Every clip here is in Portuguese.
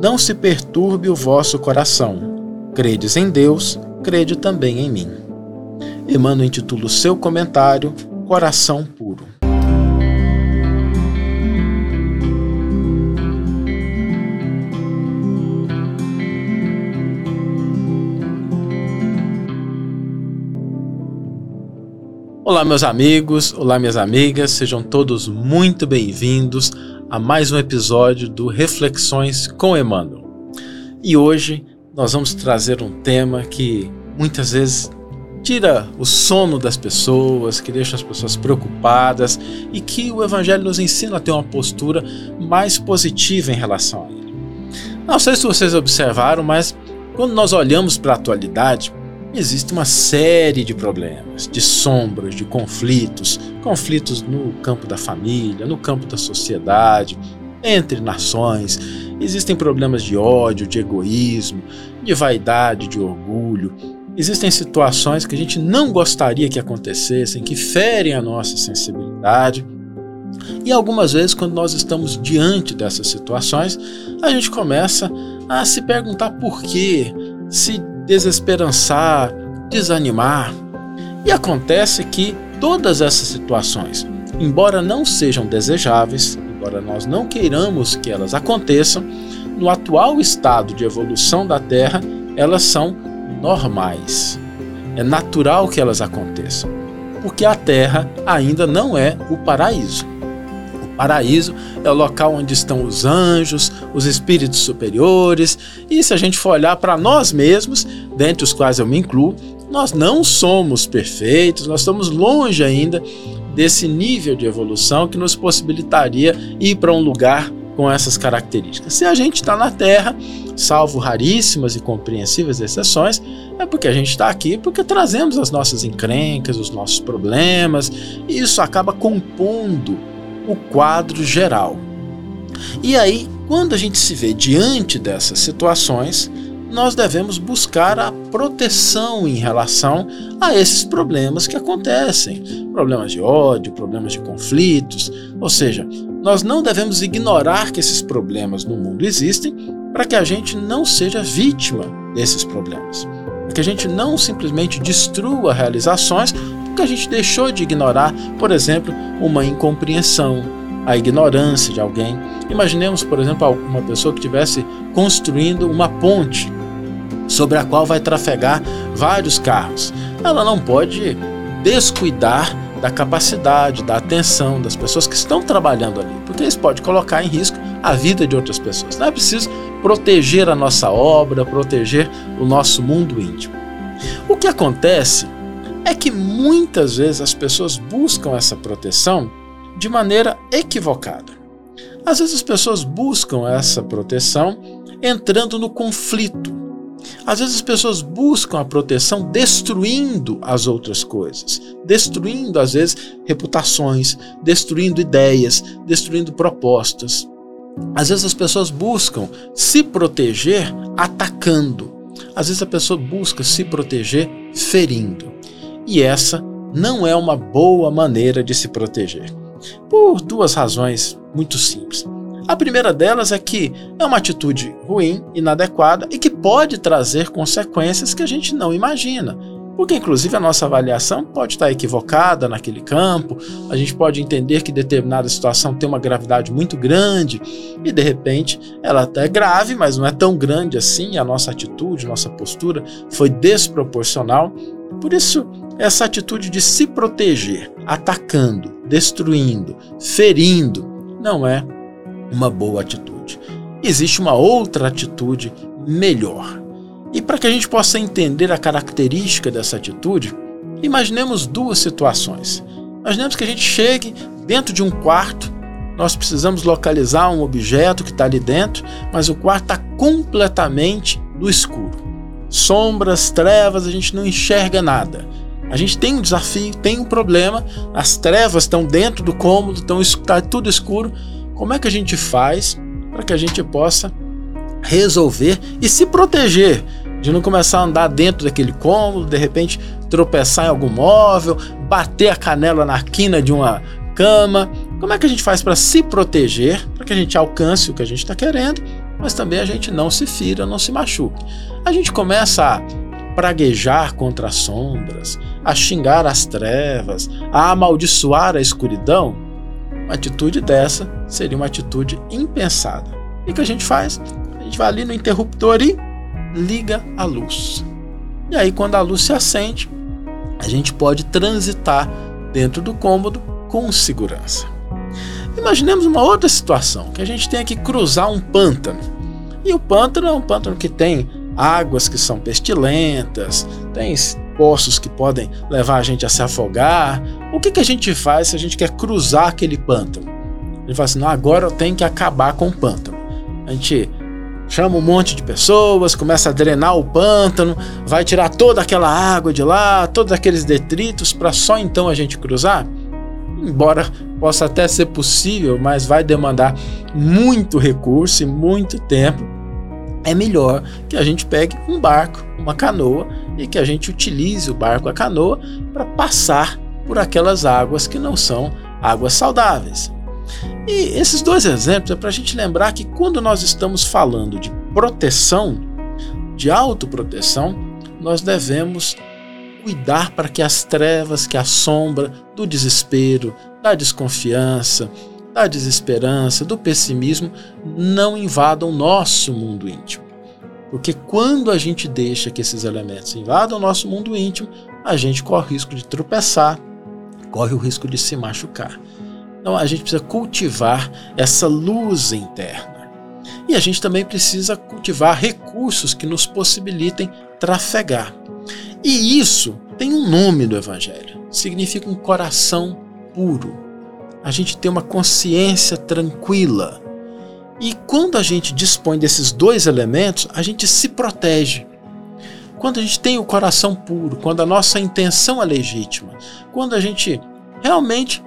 Não se perturbe o vosso coração. Credes em Deus, crede também em mim. Emmanuel intitula o seu comentário Coração Puro. Olá, meus amigos, olá, minhas amigas, sejam todos muito bem-vindos a mais um episódio do Reflexões com Emmanuel. E hoje nós vamos trazer um tema que muitas vezes tira o sono das pessoas, que deixa as pessoas preocupadas e que o Evangelho nos ensina a ter uma postura mais positiva em relação a ele. Não sei se vocês observaram, mas quando nós olhamos para a atualidade, existe uma série de problemas, de sombras, de conflitos, conflitos no campo da família, no campo da sociedade, entre nações. Existem problemas de ódio, de egoísmo, de vaidade, de orgulho. Existem situações que a gente não gostaria que acontecessem, que ferem a nossa sensibilidade. E algumas vezes, quando nós estamos diante dessas situações, a gente começa a se perguntar por quê, se desesperançar, desanimar. E acontece que todas essas situações, embora não sejam desejáveis, embora nós não queiramos que elas aconteçam, no atual estado de evolução da Terra, elas são normais. É natural que elas aconteçam, porque a Terra ainda não é o paraíso. Paraíso é o local onde estão os anjos, os espíritos superiores, e se a gente for olhar para nós mesmos, dentre os quais eu me incluo, nós não somos perfeitos, nós estamos longe ainda desse nível de evolução que nos possibilitaria ir para um lugar com essas características. Se a gente está na Terra, salvo raríssimas e compreensíveis exceções, é porque a gente está aqui porque trazemos as nossas encrencas, os nossos problemas, e isso acaba compondo o quadro geral. E aí, quando a gente se vê diante dessas situações, nós devemos buscar a proteção em relação a esses problemas que acontecem, problemas de ódio, problemas de conflitos, ou seja, nós não devemos ignorar que esses problemas no mundo existem para que a gente não seja vítima desses problemas, para que a gente não simplesmente destrua realizações que a gente deixou de ignorar, por exemplo, uma incompreensão, a ignorância de alguém. Imaginemos, por exemplo, uma pessoa que estivesse construindo uma ponte sobre a qual vai trafegar vários carros. Ela não pode descuidar da capacidade, da atenção das pessoas que estão trabalhando ali, porque isso pode colocar em risco a vida de outras pessoas. Não é preciso proteger a nossa obra, proteger o nosso mundo íntimo. O que acontece é que muitas vezes as pessoas buscam essa proteção de maneira equivocada. Às vezes as pessoas buscam essa proteção entrando no conflito. Às vezes as pessoas buscam a proteção destruindo as outras coisas, destruindo às vezes reputações, destruindo ideias, destruindo propostas. Às vezes as pessoas buscam se proteger atacando. Às vezes a pessoa busca se proteger ferindo. E essa não é uma boa maneira de se proteger. Por duas razões muito simples. A primeira delas é que é uma atitude ruim, inadequada e que pode trazer consequências que a gente não imagina. Porque, inclusive, a nossa avaliação pode estar equivocada naquele campo, a gente pode entender que determinada situação tem uma gravidade muito grande e, de repente, ela até é grave, mas não é tão grande assim. A nossa atitude, nossa postura foi desproporcional. Por isso, essa atitude de se proteger, atacando, destruindo, ferindo, não é uma boa atitude. Existe uma outra atitude melhor. E para que a gente possa entender a característica dessa atitude, imaginemos duas situações. Imaginemos que a gente chegue dentro de um quarto, nós precisamos localizar um objeto que está ali dentro, mas o quarto está completamente no escuro. Sombras, trevas, a gente não enxerga nada. A gente tem um desafio, tem um problema, as trevas estão dentro do cômodo, estão tá tudo escuro. Como é que a gente faz para que a gente possa resolver e se proteger de não começar a andar dentro daquele cômodo, de repente tropeçar em algum móvel, bater a canela na quina de uma cama? Como é que a gente faz para se proteger, para que a gente alcance o que a gente está querendo mas também a gente não se fira, não se machuque. A gente começa a praguejar contra as sombras, a xingar as trevas, a amaldiçoar a escuridão, uma atitude dessa seria uma atitude impensada. E o que a gente faz? A gente vai ali no interruptor e liga a luz. E aí, quando a luz se acende, a gente pode transitar dentro do cômodo com segurança. Imaginemos uma outra situação, que a gente tenha que cruzar um pântano. E o pântano é um pântano que tem águas que são pestilentas, tem poços que podem levar a gente a se afogar. O que, que a gente faz se a gente quer cruzar aquele pântano? A gente fala assim: não, agora eu tenho que acabar com o pântano. A gente chama um monte de pessoas, começa a drenar o pântano, vai tirar toda aquela água de lá, todos aqueles detritos, para só então a gente cruzar? Embora possa até ser possível, mas vai demandar muito recurso e muito tempo é melhor que a gente pegue um barco, uma canoa e que a gente utilize o barco, a canoa, para passar por aquelas águas que não são águas saudáveis. E esses dois exemplos é para a gente lembrar que quando nós estamos falando de proteção, de autoproteção, nós devemos cuidar para que as trevas, que a sombra do desespero, da desconfiança, da desesperança, do pessimismo não invadam o nosso mundo íntimo. Porque quando a gente deixa que esses elementos invadam o nosso mundo íntimo, a gente corre o risco de tropeçar, corre o risco de se machucar. Então a gente precisa cultivar essa luz interna. E a gente também precisa cultivar recursos que nos possibilitem trafegar. E isso tem um nome do Evangelho: significa um coração puro a gente tem uma consciência tranquila. E quando a gente dispõe desses dois elementos, a gente se protege. Quando a gente tem o coração puro, quando a nossa intenção é legítima, quando a gente realmente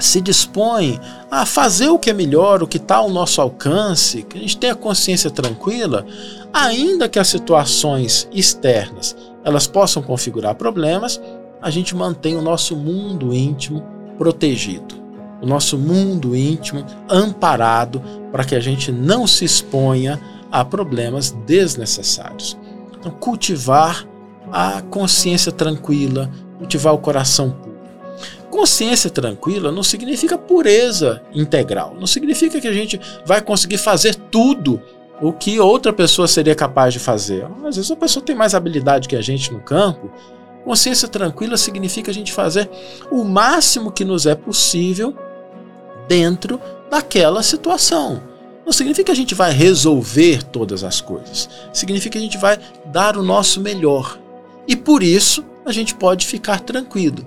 se dispõe a fazer o que é melhor, o que está ao nosso alcance, que a gente tem a consciência tranquila, ainda que as situações externas elas possam configurar problemas, a gente mantém o nosso mundo íntimo protegido o nosso mundo íntimo amparado para que a gente não se exponha a problemas desnecessários. Então, cultivar a consciência tranquila, cultivar o coração puro. Consciência tranquila não significa pureza integral, não significa que a gente vai conseguir fazer tudo o que outra pessoa seria capaz de fazer. Às vezes a pessoa tem mais habilidade que a gente no campo. Consciência tranquila significa a gente fazer o máximo que nos é possível dentro daquela situação. Não significa que a gente vai resolver todas as coisas. Significa que a gente vai dar o nosso melhor. E por isso a gente pode ficar tranquilo.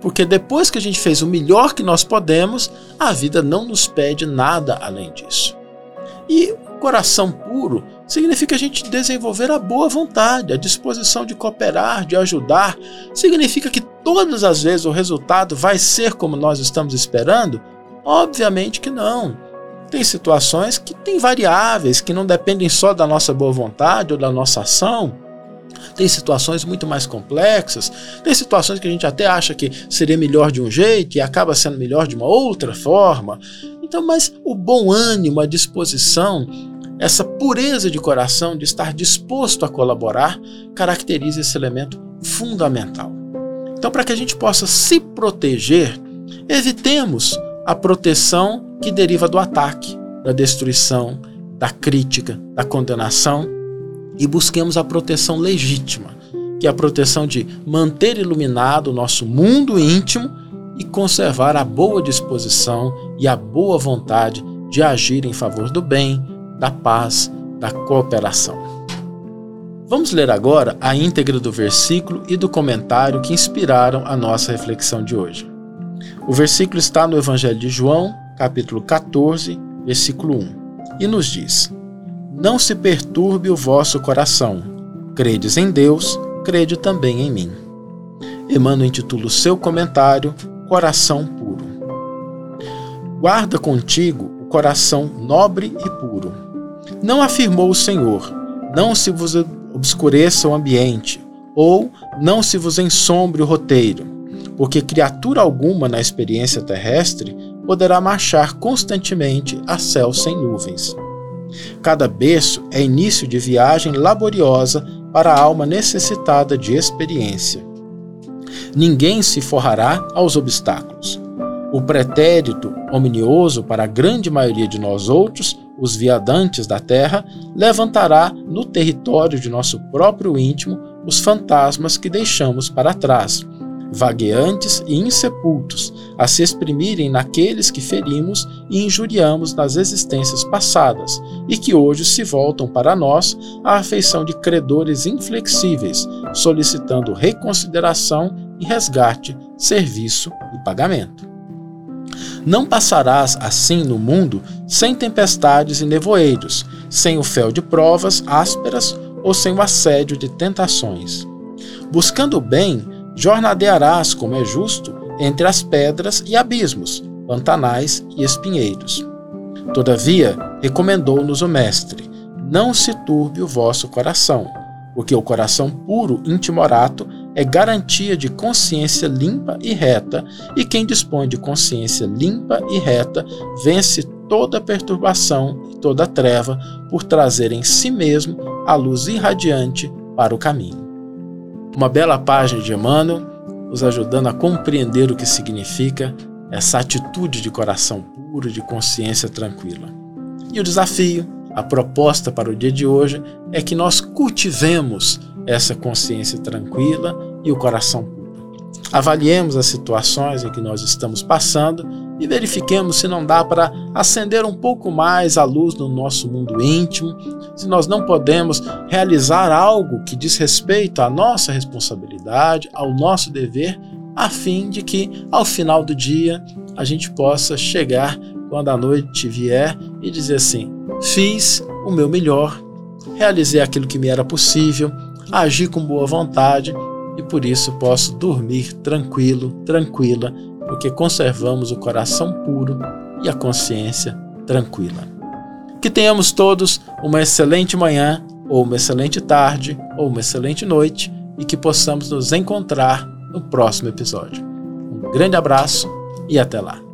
Porque depois que a gente fez o melhor que nós podemos, a vida não nos pede nada além disso. E coração puro significa a gente desenvolver a boa vontade, a disposição de cooperar, de ajudar. Significa que todas as vezes o resultado vai ser como nós estamos esperando? Obviamente que não. Tem situações que têm variáveis que não dependem só da nossa boa vontade ou da nossa ação. Tem situações muito mais complexas, tem situações que a gente até acha que seria melhor de um jeito e acaba sendo melhor de uma outra forma. Então, mas o bom ânimo, a disposição, essa pureza de coração de estar disposto a colaborar, caracteriza esse elemento fundamental. Então, para que a gente possa se proteger, evitemos a proteção que deriva do ataque, da destruição, da crítica, da condenação e busquemos a proteção legítima, que é a proteção de manter iluminado o nosso mundo íntimo e conservar a boa disposição e a boa vontade de agir em favor do bem, da paz, da cooperação. Vamos ler agora a íntegra do versículo e do comentário que inspiraram a nossa reflexão de hoje. O versículo está no Evangelho de João, capítulo 14, versículo 1, e nos diz: Não se perturbe o vosso coração. Credes em Deus, crede também em mim. Emmanuel intitula o seu comentário Coração Puro. Guarda contigo o coração nobre e puro. Não afirmou o Senhor: Não se vos obscureça o ambiente, ou não se vos ensombre o roteiro porque criatura alguma na experiência terrestre poderá marchar constantemente a céu sem nuvens. Cada berço é início de viagem laboriosa para a alma necessitada de experiência. Ninguém se forrará aos obstáculos. O pretérito ominioso para a grande maioria de nós outros, os viadantes da terra, levantará no território de nosso próprio íntimo os fantasmas que deixamos para trás vagueantes e insepultos, a se exprimirem naqueles que ferimos e injuriamos nas existências passadas, e que hoje se voltam para nós à afeição de credores inflexíveis, solicitando reconsideração e resgate, serviço e pagamento. Não passarás assim no mundo sem tempestades e nevoeiros, sem o fel de provas ásperas ou sem o assédio de tentações. Buscando o bem, jornadearás, como é justo, entre as pedras e abismos, pantanais e espinheiros. Todavia, recomendou-nos o Mestre: não se turbe o vosso coração, porque o coração puro, intimorato, é garantia de consciência limpa e reta, e quem dispõe de consciência limpa e reta vence toda perturbação e toda treva por trazer em si mesmo a luz irradiante para o caminho. Uma bela página de Emmanuel, nos ajudando a compreender o que significa essa atitude de coração puro, de consciência tranquila. E o desafio, a proposta para o dia de hoje é que nós cultivemos essa consciência tranquila e o coração puro. Avaliemos as situações em que nós estamos passando e verifiquemos se não dá para acender um pouco mais a luz no nosso mundo íntimo, se nós não podemos realizar algo que diz respeito à nossa responsabilidade, ao nosso dever, a fim de que ao final do dia a gente possa chegar quando a noite vier e dizer assim: fiz o meu melhor, realizei aquilo que me era possível, agi com boa vontade e por isso posso dormir tranquilo, tranquila porque conservamos o coração puro e a consciência tranquila. Que tenhamos todos uma excelente manhã, ou uma excelente tarde, ou uma excelente noite e que possamos nos encontrar no próximo episódio. Um grande abraço e até lá.